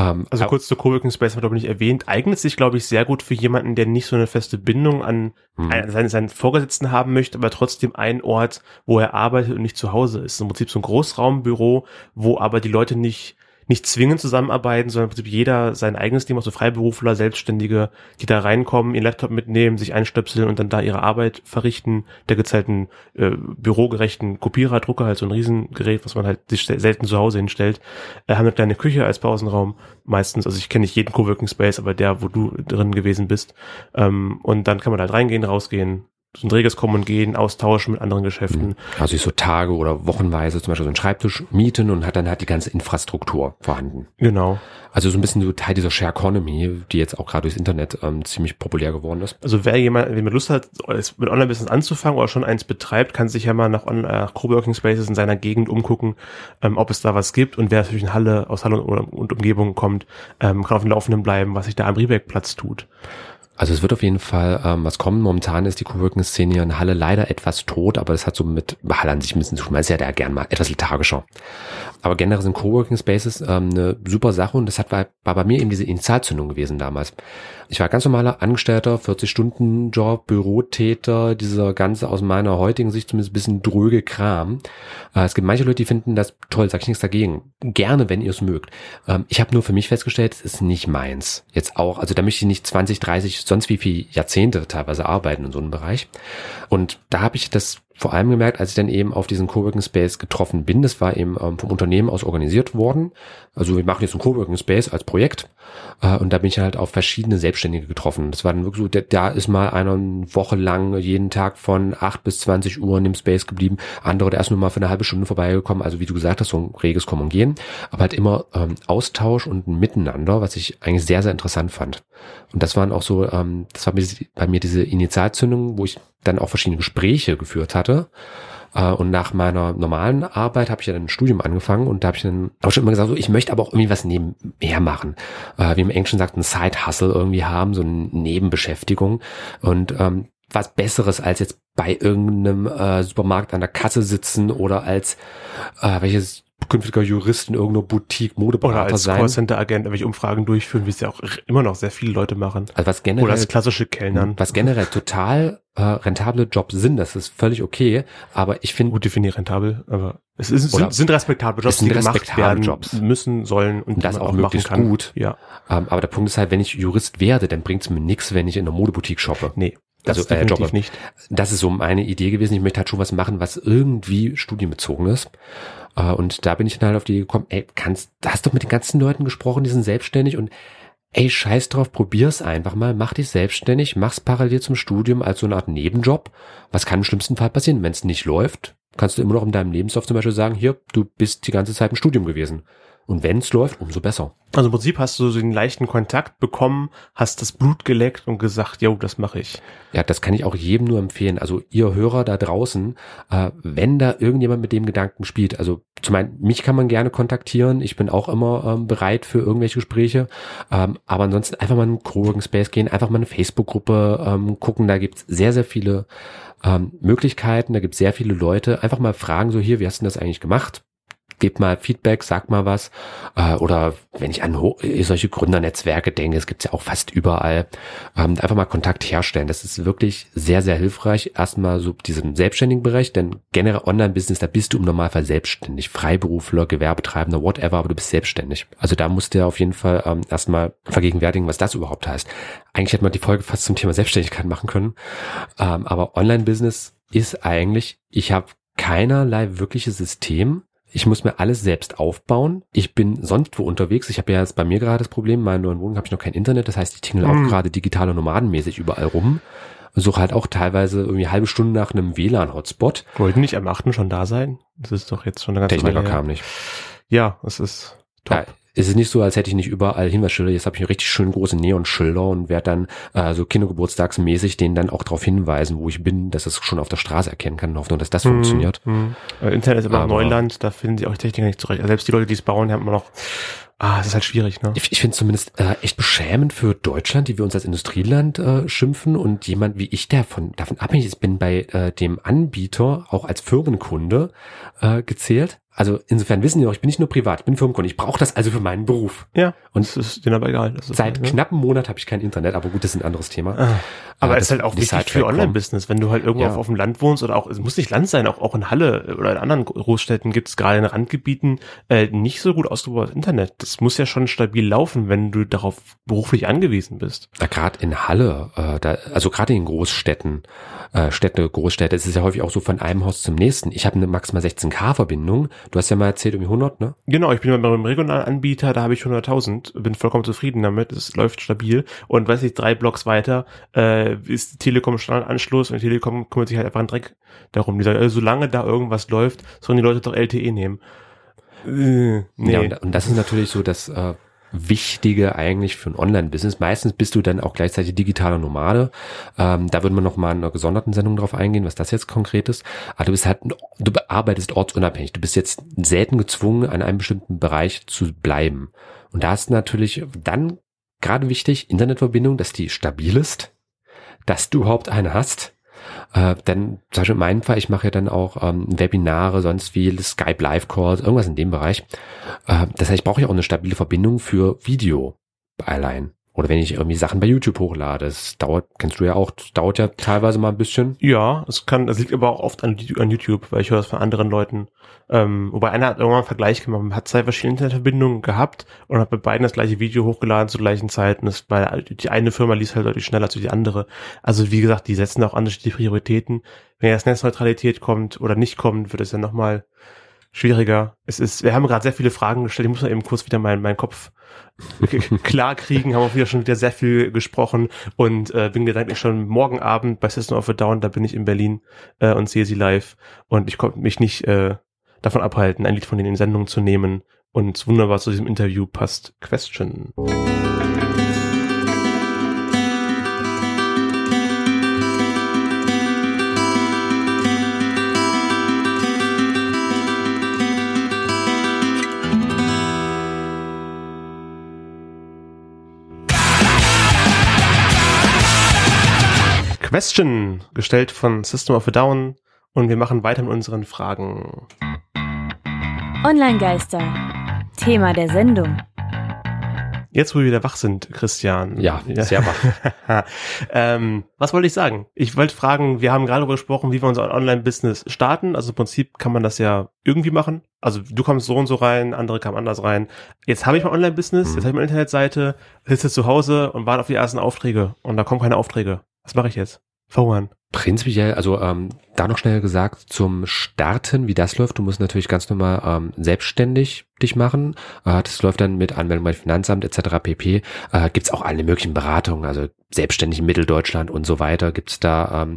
Ähm, also kurz zur Coworking Space haben wir nicht erwähnt, eignet sich, glaube ich, sehr gut für jemanden, der nicht so eine feste Bindung an mhm. einen, seinen, seinen Vorgesetzten haben möchte, aber trotzdem einen Ort, wo er arbeitet und nicht zu Hause ist. Im Prinzip so ein Großraumbüro, wo aber die Leute nicht nicht zwingend zusammenarbeiten, sondern im Prinzip jeder sein eigenes Team, also Freiberufler, Selbstständige, die da reinkommen, ihren Laptop mitnehmen, sich einstöpseln und dann da ihre Arbeit verrichten. Da gibt's halt einen äh, bürogerechten Kopierer, Drucker, halt so ein Riesengerät, was man halt sich selten zu Hause hinstellt. Äh, haben eine kleine Küche als Pausenraum meistens. Also ich kenne nicht jeden Coworking Space, aber der, wo du drin gewesen bist. Ähm, und dann kann man halt reingehen, rausgehen, so ein reges Kommen und Gehen, austauschen mit anderen Geschäften. Mhm. Also ich so Tage oder Wochenweise zum Beispiel so einen Schreibtisch mieten und hat dann halt die ganze Infrastruktur vorhanden. Genau. Also so ein bisschen so Teil dieser Share Economy, die jetzt auch gerade durchs Internet ähm, ziemlich populär geworden ist. Also wer jemand, wenn man Lust hat, mit Online-Business anzufangen oder schon eins betreibt, kann sich ja mal nach, nach Coworking Spaces in seiner Gegend umgucken, ähm, ob es da was gibt und wer natürlich in Halle, aus Halle und, und Umgebung kommt, ähm, kann auf dem Laufenden bleiben, was sich da am Riebeck-Platz tut. Also es wird auf jeden Fall ähm, was kommen. Momentan ist die Coworking-Szene in Halle leider etwas tot, aber das hat so mit Halle an sich ein bisschen zu tun. Man ist ja da gern mal etwas lethargischer. Aber generell sind Coworking Spaces ähm, eine super Sache und das hat war, war bei mir eben diese Initialzündung gewesen damals. Ich war ganz normaler Angestellter, 40-Stunden-Job, Bürotäter, dieser ganze aus meiner heutigen Sicht zumindest bisschen dröge Kram. Äh, es gibt manche Leute, die finden das toll, sag ich nichts dagegen. Gerne, wenn ihr es mögt. Ähm, ich habe nur für mich festgestellt, es ist nicht meins. Jetzt auch, also da möchte ich nicht 20, 30, sonst wie viel Jahrzehnte teilweise arbeiten in so einem Bereich. Und da habe ich das vor allem gemerkt, als ich dann eben auf diesen Coworking Space getroffen bin. Das war eben ähm, vom Unternehmen aus organisiert worden. Also wir machen jetzt einen Coworking Space als Projekt. Äh, und da bin ich halt auf verschiedene Selbstständige getroffen. Das war dann wirklich so, da, ist mal einer eine Woche lang jeden Tag von 8 bis 20 Uhr in dem Space geblieben. Andere, der ist nur mal für eine halbe Stunde vorbeigekommen. Also wie du gesagt hast, so ein reges Kommen und Gehen. Aber halt immer ähm, Austausch und ein Miteinander, was ich eigentlich sehr, sehr interessant fand. Und das waren auch so, ähm, das war bei mir diese Initialzündung, wo ich dann auch verschiedene Gespräche geführt hatte. Äh, und nach meiner normalen Arbeit habe ich ja dann ein Studium angefangen und da habe ich dann auch schon immer gesagt, so, ich möchte aber auch irgendwie was nebenher machen. Äh, wie im Englischen sagt, ein Side-Hustle irgendwie haben, so eine Nebenbeschäftigung. Und ähm, was Besseres als jetzt bei irgendeinem äh, Supermarkt an der Kasse sitzen oder als äh, welches künftiger Jurist in irgendeiner Boutique Modeberater Oder als sein. Callcenter-Agent irgendwelche Umfragen durchführen, wie es ja auch immer noch sehr viele Leute machen. Also was generell, Oder als klassische Kellnern. was generell total äh, rentable Jobs sind, das ist völlig okay. Aber ich finde, Gut definiert rentabel, aber es ist, sind, sind respektable Jobs, es sind die gemacht respektable werden Jobs. müssen, sollen und, Und das auch machen möglichst kann. gut. Ja, ähm, aber der Punkt ist halt, wenn ich Jurist werde, dann bringt es mir nichts, wenn ich in einer Modeboutique shoppe. nee. Das Also, äh, Jobber. nicht. Das ist so meine Idee gewesen. Ich möchte halt schon was machen, was irgendwie studienbezogen ist. Äh, Und da bin ich dann halt auf die gekommen, ey, kannst, hast du mit den ganzen Leuten gesprochen, die sind selbstständig und ey, scheiß drauf, probier's einfach mal, mach dich selbstständig, mach's parallel zum Studium als so eine Art Nebenjob. Was kann im schlimmsten Fall passieren? Wenn es nicht läuft, kannst du immer noch in deinem Lebenslauf zum Beispiel sagen, hier, du bist die ganze Zeit im Studium gewesen. Und wenn es läuft, umso besser. Also im Prinzip hast du so den leichten Kontakt bekommen, hast das Blut geleckt und gesagt, jo, das mache ich. Ja, das kann ich auch jedem nur empfehlen. Also ihr Hörer da draußen, äh, wenn da irgendjemand mit dem Gedanken spielt, also zum einen, mich kann man gerne kontaktieren. Ich bin auch immer ähm, bereit für irgendwelche Gespräche. Ähm, aber ansonsten einfach mal in einen Coworking Space gehen, einfach mal eine Facebook-Gruppe ähm, gucken. Da gibt's sehr, sehr viele ähm, Möglichkeiten. Da gibt's sehr viele Leute. Einfach mal fragen, so hier, wie hast du das eigentlich gemacht? Gebt mal Feedback, sagt mal was. Äh, oder wenn ich an ho solche Gründernetzwerke denke, es gibt's ja auch fast überall, ähm, einfach mal Kontakt herstellen. Das ist wirklich sehr, sehr hilfreich. Erstmal so diesen selbstständigen Bereich, denn generell Online-Business, da bist du im Normalfall selbstständig. Freiberufler, Gewerbetreibender, whatever, aber du bist selbstständig. Also da musst du auf jeden Fall ähm, erstmal vergegenwärtigen, was das überhaupt heißt. Eigentlich hätte man die Folge fast zum Thema Selbstständigkeit machen können. Ähm, aber Online-Business ist eigentlich, ich habe keinerlei wirkliches System, ich muss mir alles selbst aufbauen. Ich bin sonst wo unterwegs. Ich habe ja jetzt bei mir gerade das Problem, in meiner neuen Wohnung habe ich noch kein Internet. Das heißt, ich tingle Mhm. auch gerade digitale Nomadenmäßig überall rum. Und suche halt auch teilweise irgendwie halbe Stunde nach einem WLAN-Hotspot. Wollten nicht am 8. schon da sein? Das ist doch jetzt schon eine ganze Techniker Weile her. kam nicht. Ja, es ist top. Ja, es ist nicht so, als hätte ich nicht überall Hinweisschilder. Jetzt habe ich richtig schön große Neonschilder und werde dann äh, so kindergeburtstagsmäßig denen dann auch darauf hinweisen, wo ich bin, dass es schon auf der Straße erkennen kann. Hoffen, dass das funktioniert. Mhm. Äh, Internet ist immer Neuland, da finden sie auch die Techniker nicht zurecht. Also selbst die Leute, die es bauen, haben immer noch, ah, es ist halt schwierig, ne? Ich, ich finde es zumindest äh, echt beschämend für Deutschland, die wir uns als Industrieland äh, schimpfen und jemand wie ich, der von, davon abhängig ist, bin bei äh, dem Anbieter auch als Firmenkunde äh, gezählt. Also insofern wissen die auch, ich bin nicht nur privat, ich bin Firmenkunde. Ich brauche das also für meinen Beruf. Ja, Und es ist denen aber egal. Seit halt, ne? knapp einem Monat habe ich kein Internet, aber gut, das ist ein anderes Thema. Ah. Aber es ist halt auch wichtig Sidetrack für kommen. Online-Business. Wenn du halt irgendwo Ja. auf, auf dem Land wohnst oder auch, es muss nicht Land sein, auch, auch in Halle oder in anderen Großstädten gibt es gerade in Randgebieten äh, nicht so gut ausgebautes Internet. Das muss ja schon stabil laufen, wenn du darauf beruflich angewiesen bist. Ja, gerade in Halle, äh, da, also gerade in Großstädten, äh, Städte, Großstädte, es ist ja häufig auch so von einem Haus zum nächsten. Ich habe eine maximal 16K-Verbindung. Du hast ja mal erzählt, irgendwie 100, ne? Genau, ich bin beim regionalen Anbieter, da habe ich 100.000, bin vollkommen zufrieden damit, es läuft stabil und weiß ich, drei Blocks weiter äh, ist Telekom Standardanschluss und Telekom kümmert sich halt einfach einen Dreck darum. Die sagen, äh, solange da irgendwas läuft, sollen die Leute doch LTE nehmen. Äh, nee. Ja, und, und das ist natürlich so das äh, Wichtige eigentlich für ein Online-Business. Meistens bist du dann auch gleichzeitig digitaler Nomade. Ähm, da würden wir noch mal in einer gesonderten Sendung drauf eingehen, was das jetzt konkret ist. Aber du bist halt, du arbeitest ortsunabhängig. Du bist jetzt selten gezwungen, an einem bestimmten Bereich zu bleiben. Und da ist natürlich dann gerade wichtig, Internetverbindung, dass die stabil ist, dass du überhaupt eine hast. Äh, denn zum Beispiel in meinem Fall, ich mache ja dann auch ähm, Webinare, sonst wie Skype Live Calls, irgendwas in dem Bereich. Äh, das heißt, ich brauche ja auch eine stabile Verbindung für Video allein. Oder wenn ich irgendwie Sachen bei YouTube hochlade, das dauert, kennst du ja auch, das dauert ja teilweise mal ein bisschen. Ja, es kann, es liegt aber auch oft an, an YouTube, weil ich höre das von anderen Leuten. Ähm, wobei einer hat irgendwann einen Vergleich gemacht, man hat zwei verschiedene Internetverbindungen gehabt und hat bei beiden das gleiche Video hochgeladen zur gleichen Zeit und das bei die eine Firma liest halt deutlich schneller als die andere. Also wie gesagt, die setzen auch unterschiedliche Prioritäten. Wenn jetzt Netzneutralität kommt oder nicht kommt, wird es ja nochmal schwieriger. Es ist, wir haben gerade sehr viele Fragen gestellt. Ich muss mal eben kurz wieder meinen, meinen Kopf klar kriegen. haben auch wieder schon wieder sehr viel gesprochen und äh, bin gedanklich schon morgen Abend bei System of a Down. Da bin ich in Berlin äh, und sehe sie live und ich konnte mich nicht äh, davon abhalten, ein Lied von denen in Sendung zu nehmen. Und wunderbar zu diesem Interview passt Question. Question, gestellt von System of a Down. Und wir machen weiter mit unseren Fragen. Online-Geister. Thema der Sendung. Jetzt, wo wir wieder wach sind, Christian. Ja, sehr wach. ähm, was wollte ich sagen? Ich wollte fragen, wir haben gerade darüber gesprochen, wie wir unser Online-Business starten. Also im Prinzip kann man das ja irgendwie machen. Also du kommst so und so rein, andere kamen anders rein. Jetzt habe ich mein Online-Business, mhm. jetzt habe ich meine Internetseite, sitze zu Hause und warte auf die ersten Aufträge. Und da kommen keine Aufträge. Was mache ich jetzt? Verhungern. Prinzipiell, also ähm, da noch schnell gesagt, zum Starten, wie das läuft, du musst natürlich ganz normal ähm, selbstständig dich machen. Äh, das läuft dann mit Anmeldung beim Finanzamt etc. pp. Äh, gibt's auch alle möglichen Beratungen, also selbstständig in Mitteldeutschland und so weiter. Gibt's da, ähm,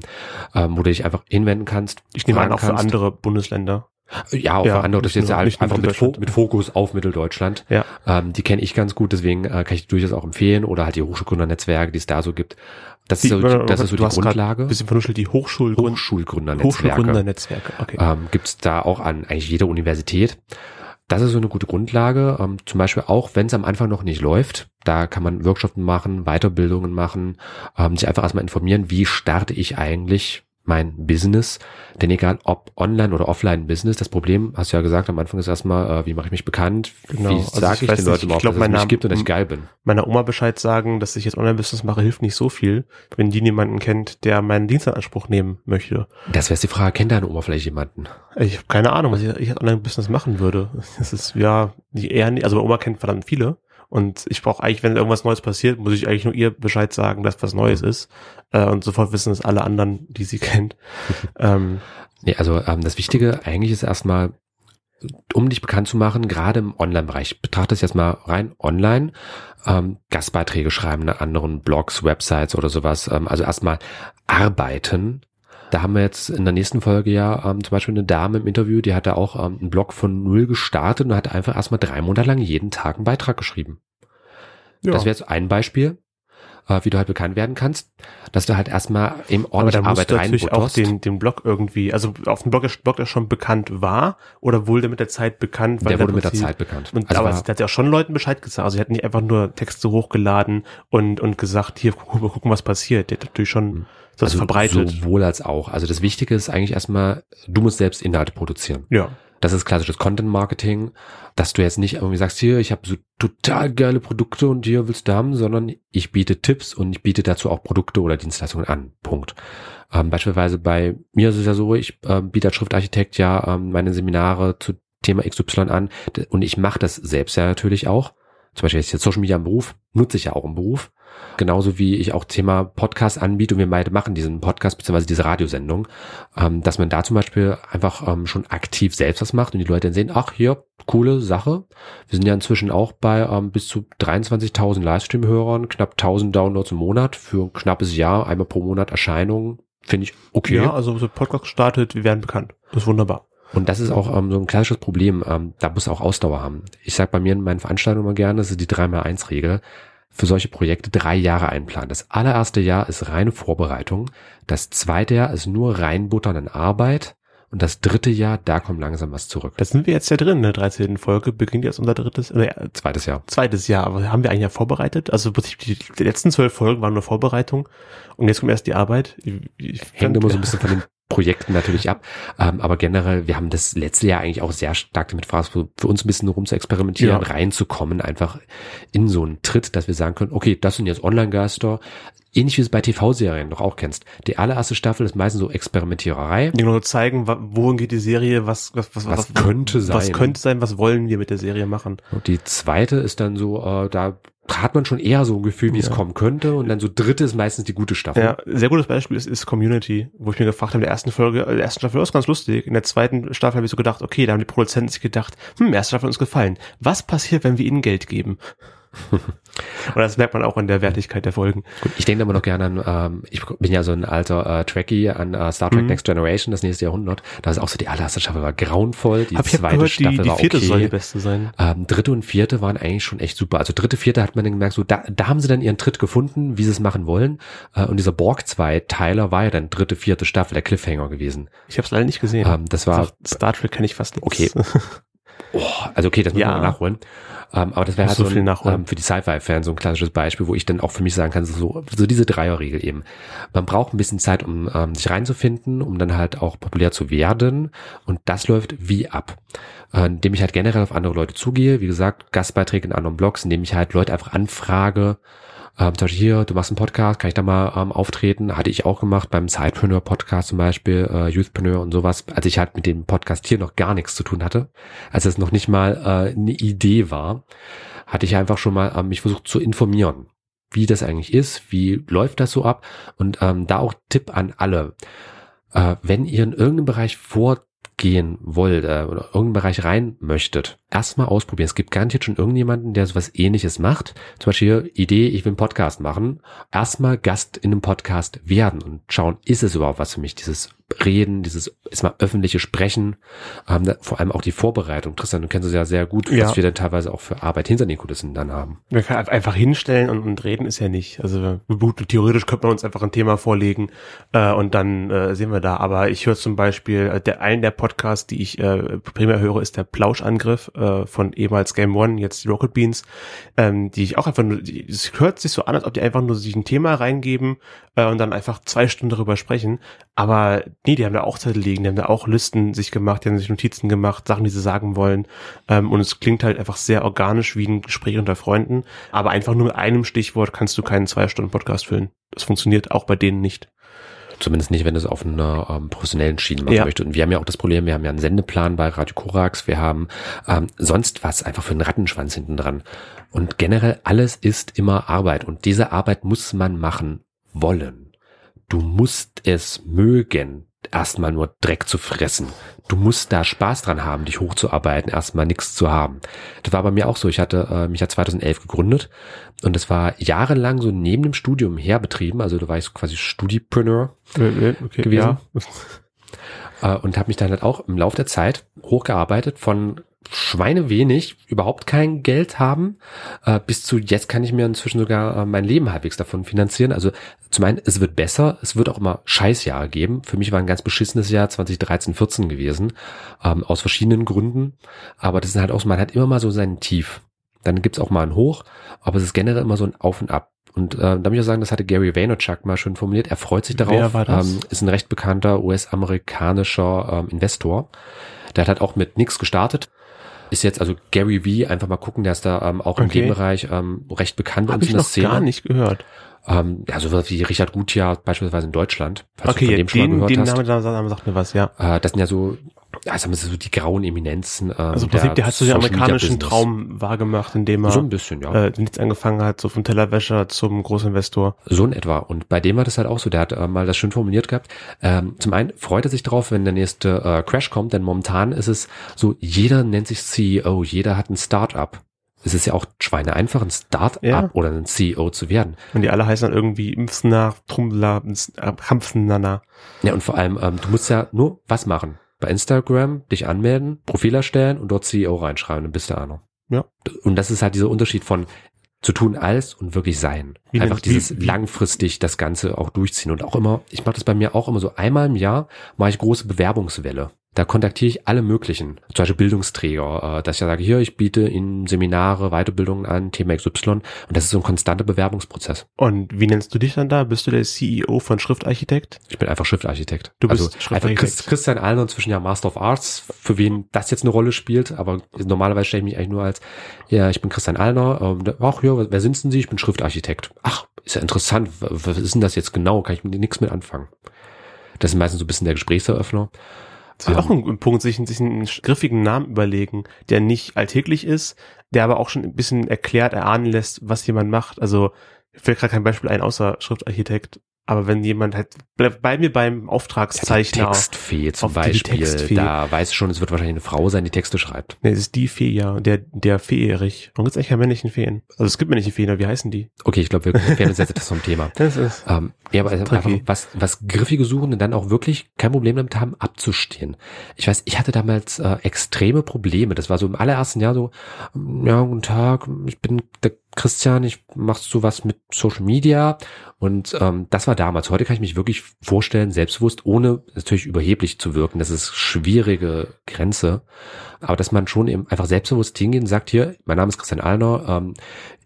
ähm, wo du dich einfach hinwenden kannst. Ich nehme an, auch für andere Bundesländer. Ja, auch ja, andere, das ist jetzt nur, einfach mit, Fo mit, Fokus auf Mitteldeutschland. Ja. Ähm, die kenne ich ganz gut, deswegen äh, kann ich durchaus auch empfehlen oder halt die Hochschulgründernetzwerke, die es da so gibt. Das die, ist so, das ist so die Grundlage. Bisschen vernuschelt die Hochschulgrund Hochschulgründernetzwerke. Hochschulgründernetzwerke, okay. Ähm, Gibt es da auch an eigentlich jeder Universität. Das ist so eine gute Grundlage. Ähm, zum Beispiel auch, wenn es am Anfang noch nicht läuft, da kann man Workshops machen, Weiterbildungen machen, ähm, sich einfach erstmal informieren, wie starte ich eigentlich mein Business. Denn egal ob Online- oder Offline-Business, das Problem, hast du ja gesagt, am Anfang ist erstmal, äh, wie mache ich mich bekannt? Genau. Wie also sage ich, ich den Leuten überhaupt, dass es mich gibt und dass ich geil bin? Meiner Oma Bescheid sagen, dass ich jetzt Online-Business mache, hilft nicht so viel, wenn die niemanden kennt, der meinen Dienst in Anspruch nehmen möchte. Das wäre die Frage, kennt deine Oma vielleicht jemanden? Ich habe keine Ahnung, was ich, ich Online-Business machen würde. Das ist ja eher nicht, also meine Oma kennt verdammt viele. Und ich brauche eigentlich, wenn irgendwas Neues passiert, muss ich eigentlich nur ihr Bescheid sagen, dass was Neues ist. Äh, und sofort wissen es alle anderen, die sie kennt. ähm, nee, also ähm, das Wichtige eigentlich ist erstmal, um dich bekannt zu machen, gerade im Online-Bereich. Betrachte es jetzt mal rein online. Ähm, Gastbeiträge schreiben in anderen Blogs, Websites oder sowas. Ähm, also erstmal arbeiten da haben wir jetzt in der nächsten Folge ja ähm, zum Beispiel eine Dame im Interview, die hat da auch ähm, einen Blog von null gestartet und hat einfach erstmal drei Monate lang jeden Tag einen Beitrag geschrieben. Ja. Das wäre jetzt ein Beispiel, äh, wie du halt bekannt werden kannst, dass du halt erstmal im ordentlich Aber da Arbeit natürlich auch den, den Blog irgendwie, also auf dem Blog, Blog der schon bekannt war oder wurde mit der Zeit bekannt? Weil der wurde mit der Zeit bekannt. Und, also aber es hat ja auch schon Leuten Bescheid gesagt. Also sie hatten nicht einfach nur Texte hochgeladen und, und gesagt, hier, gucken, gucken was passiert. Der hat natürlich schon hm das also verbreitet. Sowohl als auch. Also das Wichtige ist eigentlich erstmal, du musst selbst Inhalte produzieren. Ja. Das ist klassisches Content Marketing, dass du jetzt nicht irgendwie sagst, hier, ich habe so total geile Produkte und hier willst du haben, sondern ich biete Tipps und ich biete dazu auch Produkte oder Dienstleistungen an. Punkt. Ähm, beispielsweise bei mir ist es ja so, ich äh, biete als Schriftarchitekt ja ähm, meine Seminare zu Thema XY an und ich mache das selbst ja natürlich auch. Zum Beispiel jetzt Social Media im Beruf, nutze ich ja auch im Beruf. Genauso wie ich auch Thema Podcast anbiete und wir beide machen diesen Podcast bzw. diese Radiosendung, ähm, dass man da zum Beispiel einfach ähm, schon aktiv selbst was macht und die Leute dann sehen, ach hier, coole Sache. Wir sind ja inzwischen auch bei ähm, bis zu 23.000 Livestream-Hörern, knapp 1000 Downloads im Monat für ein knappes Jahr, einmal pro Monat Erscheinungen. Finde ich okay. Ja, also so Podcast gestartet, wir werden bekannt. Das ist wunderbar. Und das ist auch ähm, so ein klassisches Problem. Ähm, da muss auch Ausdauer haben. Ich sage bei mir in meinen Veranstaltungen immer gerne, das ist die 3x1-Regel für solche Projekte drei Jahre einplanen. Das allererste Jahr ist reine Vorbereitung. Das zweite Jahr ist nur reinbuttern in Arbeit. Und das dritte Jahr, da kommt langsam was zurück. Da sind wir jetzt ja drin, in der 13. Folge, beginnt jetzt unser drittes, äh, zweites Jahr. Zweites Jahr, aber haben wir eigentlich ja vorbereitet? Also die, die letzten zwölf Folgen waren nur Vorbereitung und jetzt kommt erst die Arbeit. Ich, ich Hängt immer so ein bisschen von den Projekten natürlich ab. Ähm, aber generell, wir haben das letzte Jahr eigentlich auch sehr stark damit verfasst, für uns ein bisschen rum zu experimentieren, Ja. reinzukommen, einfach in so einen Tritt, dass wir sagen können, okay, das sind jetzt Online-Geister, ähnlich wie es bei TV-Serien doch auch kennst. Die allererste Staffel ist meistens so Experimentiererei. Die nur zeigen, wohin geht die Serie, was, was, was, Was könnte Was sein. könnte sein, was wollen wir mit der Serie machen? Und die zweite ist dann so, äh, da hat man schon eher so ein Gefühl, wie es Ja. kommen könnte. Und dann so dritte ist meistens die gute Staffel. Ja, sehr gutes Beispiel ist, ist Community, wo ich mir gefragt habe, in der ersten Folge, äh, der ersten Staffel war es ganz lustig. In der zweiten Staffel habe ich so gedacht, okay, da haben die Produzenten sich gedacht, hm, erste Staffel uns gefallen. Was passiert, wenn wir ihnen Geld geben? Und das merkt man auch an der Wertigkeit der Folgen. Gut, ich denke immer noch gerne an, ähm, ich bin ja so ein alter äh, Trekkie an äh, Star Trek Mhm. Next Generation, das nächste Jahrhundert. Da ist auch so, die allererste Staffel war grauenvoll, die Hab zweite gehört, die, Staffel die war vierte okay. soll die beste sein. Ähm, dritte und vierte waren eigentlich schon echt super. Also dritte, vierte hat man dann gemerkt, so da, da haben sie dann ihren Tritt gefunden, wie sie es machen wollen. Äh, und dieser Borg 2 Tyler war ja dann dritte, vierte Staffel der Cliffhanger gewesen. Ich habe es leider nicht gesehen. Ähm, das war Star Trek kenne ich fast nicht. Okay. Oh, also okay, das muss Ja. man nachholen. Ähm, aber das wäre halt so so viel ein, ähm, für die Sci-Fi-Fans so ein klassisches Beispiel, wo ich dann auch für mich sagen kann, so, so diese Dreierregel eben. Man braucht ein bisschen Zeit, um ähm, sich reinzufinden, um dann halt auch populär zu werden. Und das läuft wie ab. Äh, indem ich halt generell auf andere Leute zugehe, wie gesagt, Gastbeiträge in anderen Blogs, indem ich halt Leute einfach anfrage, ähm, zum Beispiel hier, du machst einen Podcast, kann ich da mal ähm, auftreten? Hatte ich auch gemacht beim Sidepreneur Podcast zum Beispiel, äh, Youthpreneur und sowas, als ich halt mit dem Podcast hier noch gar nichts zu tun hatte, als es noch nicht mal äh, eine Idee war, hatte ich einfach schon mal ähm, mich versucht zu informieren, wie das eigentlich ist, wie läuft das so ab und ähm, da auch Tipp an alle, äh, wenn ihr in irgendeinem Bereich vorgehen wollt äh, oder irgendeinen Bereich rein möchtet, erstmal ausprobieren. Es gibt garantiert schon irgendjemanden, der sowas ähnliches macht. Zum Beispiel Idee, ich will einen Podcast machen. Erstmal Gast in einem Podcast werden und schauen, ist es überhaupt was für mich, dieses Reden, dieses erstmal öffentliche Sprechen, ähm, da- vor allem auch die Vorbereitung. Tristan, du kennst es ja sehr gut, Ja. was wir dann teilweise auch für Arbeit hinter den Kulissen dann haben. Man kann einfach hinstellen und, und reden ist ja nicht. Also gut, theoretisch könnte man uns einfach ein Thema vorlegen äh, und dann äh, sehen wir da. Aber ich höre zum Beispiel, äh, der einen der Podcasts, die ich äh, primär höre, ist der Plauschangriff äh, von ehemals Game One, jetzt die Rocket Beans, ähm, die ich auch einfach nur, es hört sich so an, als ob die einfach nur sich ein Thema reingeben äh, und dann einfach zwei Stunden darüber sprechen. Aber nee, die haben da auch Zettel liegen, die haben da auch Listen sich gemacht, die haben sich Notizen gemacht, Sachen, die sie sagen wollen. Ähm, und es klingt halt einfach sehr organisch wie ein Gespräch unter Freunden. Aber einfach nur mit einem Stichwort kannst du keinen Zwei-Stunden-Podcast füllen. Das funktioniert auch bei denen nicht. Zumindest nicht, wenn du es auf einer ähm, professionellen Schiene machen Ja. möchtest. Und wir haben ja auch das Problem, wir haben ja einen Sendeplan bei Radio Korax, wir haben ähm, sonst was einfach für einen Rattenschwanz hinten dran. Und generell alles ist immer Arbeit. Und diese Arbeit muss man machen wollen. Du musst es mögen, erstmal nur Dreck zu fressen. Du musst da Spaß dran haben, dich hochzuarbeiten, erstmal nichts zu haben. Das war bei mir auch so. Ich hatte äh, mich ja 2011 gegründet und das war jahrelang so neben dem Studium herbetrieben. Also da war ich so quasi Studipreneur Okay, gewesen. äh, und habe mich dann halt auch im Laufe der Zeit hochgearbeitet von Schweine wenig, überhaupt kein Geld haben, äh, bis zu jetzt kann ich mir inzwischen sogar äh, mein Leben halbwegs davon finanzieren. Also zum einen, es wird besser, es wird auch immer Scheißjahre geben. Für mich war ein ganz beschissenes Jahr 2013, 14 gewesen, ähm, aus verschiedenen Gründen. Aber das ist halt auch man hat immer mal so seinen Tief. Dann gibt's auch mal ein Hoch, aber es ist generell immer so ein Auf und Ab. Und äh, da muss ich auch sagen, das hatte Gary Vaynerchuk mal schön formuliert. Er freut sich darauf. Wer war das? Ähm, ist ein recht bekannter US-amerikanischer ähm, Investor. Der hat halt auch mit nix gestartet. Ist jetzt also Gary V, einfach mal gucken, der ist da ähm, auch in Okay. dem Bereich ähm, recht bekannt Habe uns ich in der noch Szene. gar nicht gehört. Ähm, ja, sowas wie Richard Gutjahr beispielsweise in Deutschland. Falls du okay, von dem schon mal den, gehört den hast. Namen sagt mir was, ja. Äh, das sind ja so, ja, sagen wir so die grauen Eminenzen. Ähm, Also im Prinzip, der hat so den amerikanischen. Traum wahrgemacht, indem er So ein bisschen, ja. äh, nichts angefangen hat, so vom Tellerwäscher zum Großinvestor. So in etwa. Und bei dem war das halt auch so. Der hat äh, mal das schön formuliert gehabt. Ähm, zum einen freut er sich drauf, wenn der nächste äh, Crash kommt, denn momentan ist es so, jeder nennt sich CEO, jeder hat ein Start-up. Es ist ja auch Schweine einfach, ein Start-up Ja. oder ein CEO zu werden. Und die alle heißen dann irgendwie Impfsner, Trummler, Kampfnana. Ja, und vor allem, ähm, du musst ja nur was machen. Bei Instagram dich anmelden, Profil erstellen und dort CEO reinschreiben, dann bist du einer. Ja. Und das ist halt dieser Unterschied von zu tun als und wirklich sein. Wie Einfach dieses wie- langfristig das Ganze auch durchziehen und auch immer, ich mache das bei mir auch immer so einmal im Jahr, mache ich große Bewerbungswelle. Da kontaktiere ich alle möglichen, zum Beispiel Bildungsträger, äh, dass ich sage, hier, ich biete Ihnen Seminare, Weiterbildungen an, Thema XY und das ist so ein konstanter Bewerbungsprozess. Und wie nennst du dich dann da? Bist du der CEO von Schriftarchitekt? Ich bin einfach Schriftarchitekt. Du bist also Schriftarchitekt. Einfach Christian Allner inzwischen ja Master of Arts, für wen das jetzt eine Rolle spielt, aber normalerweise stelle ich mich eigentlich nur als, ja, ich bin Christian Allner, ähm, ach ja, wer sind denn Sie? Ich bin Schriftarchitekt. Ach, ist ja interessant, was ist denn das jetzt genau? Kann ich mit nichts mit anfangen. Das ist meistens so ein bisschen der Gesprächseröffner. Das ist auch ein, ein Punkt, sich, sich einen griffigen Namen überlegen, der nicht alltäglich ist, der aber auch schon ein bisschen erklärt, erahnen lässt, was jemand macht. Also, ich fällt gerade kein Beispiel ein, außer Schriftarchitekt. Aber wenn jemand halt, bleibt bei mir beim Auftragszeichner. Ja, die Textfee zum auf die Beispiel, Textfee. da weiß schon, es wird wahrscheinlich eine Frau sein, die Texte schreibt. Nee, es ist die Fee, ja, der, der Fee-Erich. Warum gibt's eigentlich keine männlichen Feen? Also es gibt männliche Feen, aber wie heißen die? Okay, ich glaube, wir werden uns jetzt zum Thema. Das ist, Ähm, ja, aber Tricky. einfach, was, was griffige Suchende dann auch wirklich kein Problem damit haben, abzustehen. Ich weiß, ich hatte damals äh, extreme Probleme. Das war so im allerersten Jahr so, ja, guten Tag, ich bin der Christian, ich machst so was mit Social Media und ähm, das war damals. Heute kann ich mich wirklich vorstellen, selbstbewusst, ohne natürlich überheblich zu wirken. Das ist schwierige Grenze, aber dass man schon eben einfach selbstbewusst hingeht und sagt, hier, mein Name ist Christian Allner, ähm,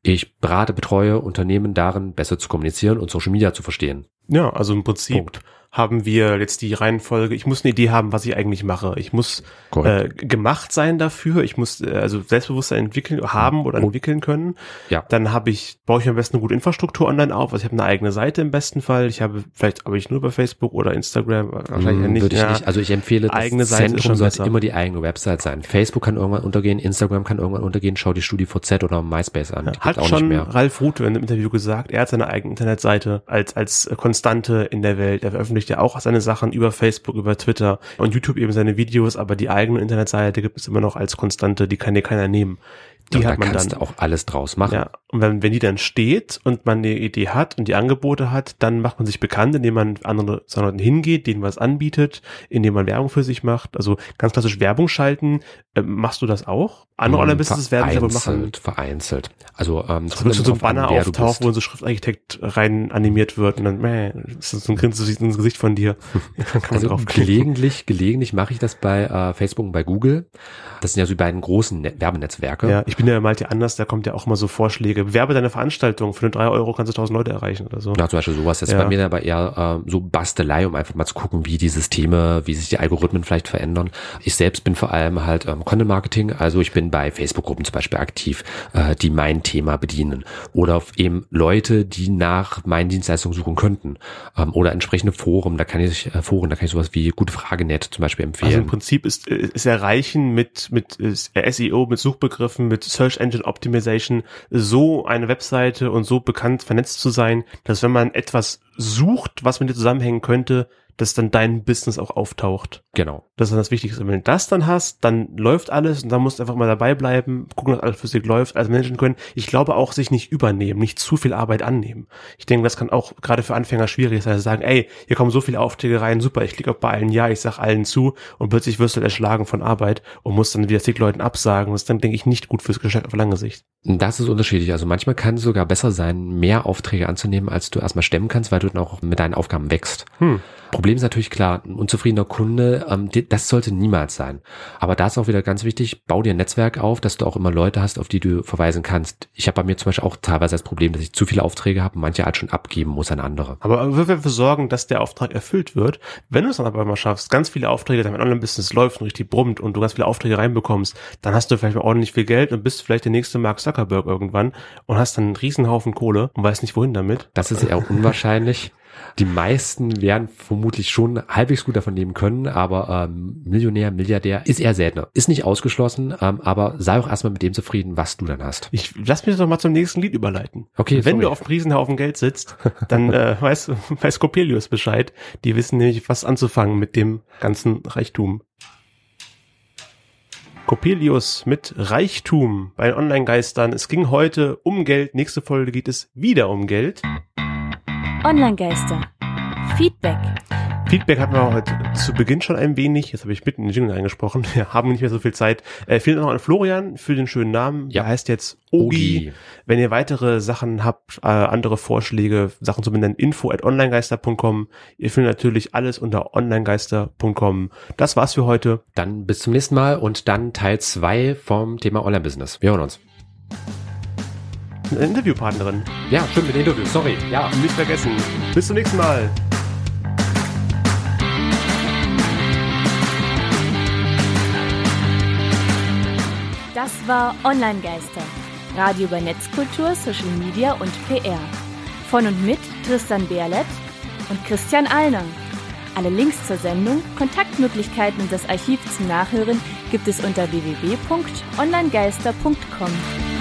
ich berate, betreue Unternehmen darin, besser zu kommunizieren und Social Media zu verstehen. ja, also im Prinzip Punkt. haben wir jetzt die Reihenfolge, ich muss eine Idee haben, was ich eigentlich mache. Ich muss äh, gemacht sein dafür, ich muss äh, also Selbstbewusstsein entwickeln, haben oder entwickeln können. Ja. Dann habe ich, baue ich am besten eine gute Infrastruktur online auf. Also ich habe eine eigene Seite im besten Fall. Ich habe, vielleicht aber ich nur über Facebook oder Instagram, wahrscheinlich ja Hm, nicht. Würde ich ja. nicht. Also ich empfehle, das Eigene Seite ist Zentrum sollte immer die eigene Website sein. Facebook kann irgendwann untergehen, Instagram kann irgendwann untergehen. Schau die StudiVZ oder MySpace an. Die Hat schon. Ralf Rute in einem Interview gesagt, er hat seine eigene Internetseite als, als Konstante in der Welt. Er veröffentlicht ja auch seine Sachen über Facebook, über Twitter und YouTube eben seine Videos, aber die eigene Internetseite gibt es immer noch als Konstante, die kann dir keiner nehmen. Die hat da man kannst dann. auch alles draus machen. Ja, und wenn, wenn die dann steht und man eine Idee hat und die Angebote hat, dann macht man sich bekannt, indem man andere sondern hingeht, denen was anbietet, indem man Werbung für sich macht. Also ganz klassisch Werbung schalten. Ähm, machst du das auch? Andere Online-Businesses werden sich aber machen. vereinzelt, vereinzelt. Also ähm, es Es kommt wird so ein an, Banner auftaucht, bist. wo so Schriftarchitekt rein animiert wird und dann, meh, ist das so ein Grinsen ins Gesicht von dir. Kann man Also gelegentlich, gelegentlich mache ich das bei äh, Facebook und bei Google. Das sind ja so die beiden großen Net Werbenetzwerke. Ja, ich bin ja Malte anders, da kommt ja auch immer so Vorschläge. Bewerbe deine Veranstaltung, für nur drei Euro kannst du tausend Leute erreichen oder so. Ja, zum Beispiel sowas. Das ist Ja. bei mir aber eher äh, so Bastelei, um einfach mal zu gucken, wie die Systeme, wie sich die Algorithmen vielleicht verändern. Ich selbst bin vor allem halt ähm, Content Marketing, also ich bin bei Facebook-Gruppen zum Beispiel aktiv, äh, die mein Thema bedienen. Oder eben Leute, die nach meinen Dienstleistungen suchen könnten. Ähm, oder entsprechende Foren, da kann ich äh, Foren, da kann ich sowas wie gute Frage.net zum Beispiel Also empfehlen. im Prinzip ist, ist Erreichen mit, mit äh, SEO, mit Suchbegriffen, mit Search Engine Optimization so eine Webseite und so bekannt vernetzt zu sein, dass wenn man etwas sucht, was mit dir zusammenhängen könnte, dass dann dein Business auch auftaucht. genau. Das ist dann das Wichtigste. Wenn du das dann hast, dann läuft alles und dann musst du einfach mal dabei bleiben, gucken, dass alles für sich läuft, also managen können. Ich glaube auch, sich nicht übernehmen, nicht zu viel Arbeit annehmen. Ich denke, das kann auch gerade für Anfänger schwierig sein, sagen, ey, hier kommen so viele Aufträge rein, super, ich klicke auch bei allen ja, ich sag allen zu und plötzlich wirst du halt erschlagen von Arbeit und musst dann wieder zig Leuten absagen. Das ist dann, denke ich, nicht gut fürs Geschäft auf lange Sicht. Das ist unterschiedlich. Also manchmal kann es sogar besser sein, mehr Aufträge anzunehmen, als du erstmal stemmen kannst, weil du dann auch mit deinen Aufgaben wächst. Hm. Problem ist natürlich klar, ein unzufriedener Kunde, ähm, das sollte niemals sein. Aber da ist auch wieder ganz wichtig, bau dir ein Netzwerk auf, dass du auch immer Leute hast, auf die du verweisen kannst. Ich habe bei mir zum Beispiel auch teilweise das Problem, dass ich zu viele Aufträge habe und manche halt schon abgeben muss an andere. Aber wir dafür sorgen, dass der Auftrag erfüllt wird. Wenn du es dann aber mal schaffst, ganz viele Aufträge, dein Online-Business läuft und richtig brummt und du ganz viele Aufträge reinbekommst, dann hast du vielleicht mal ordentlich viel Geld und bist vielleicht der nächste Mark Zuckerberg irgendwann und hast dann einen Riesenhaufen Kohle und weißt nicht wohin damit. Das ist eher unwahrscheinlich. Die meisten werden vermutlich schon halbwegs gut davon leben können, aber ähm, Millionär, Milliardär ist eher seltener. Ist nicht ausgeschlossen, ähm, aber sei auch erstmal mit dem zufrieden, was du dann hast. Ich lass mich doch mal zum nächsten Lied überleiten. Okay, Wenn sorry. du auf einem Riesenhaufen Geld sitzt, dann äh, weiß, weiß Coppelius Bescheid. Die wissen nämlich, was anzufangen mit dem ganzen Reichtum. Coppelius mit Reichtum bei den Online-Geistern. Es ging heute um Geld. Nächste Folge geht es wieder um Geld. Online-Geister. Feedback. Feedback hatten wir heute zu Beginn schon ein wenig. Jetzt habe ich mitten in den Jingle eingesprochen. Wir haben nicht mehr so viel Zeit. Äh, vielen Dank an Florian für den schönen Namen. Ja. Er heißt jetzt Ogi. Ogi. Wenn ihr weitere Sachen habt, äh, andere Vorschläge, Sachen zu benennen, info at onlinegeister.com. Ihr findet natürlich alles unter onlinegeister.com. Das war's für heute. Dann bis zum nächsten Mal und dann Teil zwei vom Thema Online-Business. Wir hören uns. Eine Interviewpartnerin. Ja, stimmt mit dem Interview. Sorry. Ja. Nicht vergessen. Bis zum nächsten Mal. Das war Online-Geister. Radio über Netzkultur, Social Media und PR. Von und mit Tristan Berlet und Christian Allner. Alle Links zur Sendung, Kontaktmöglichkeiten und das Archiv zum Nachhören gibt es unter www.onlinegeister.com.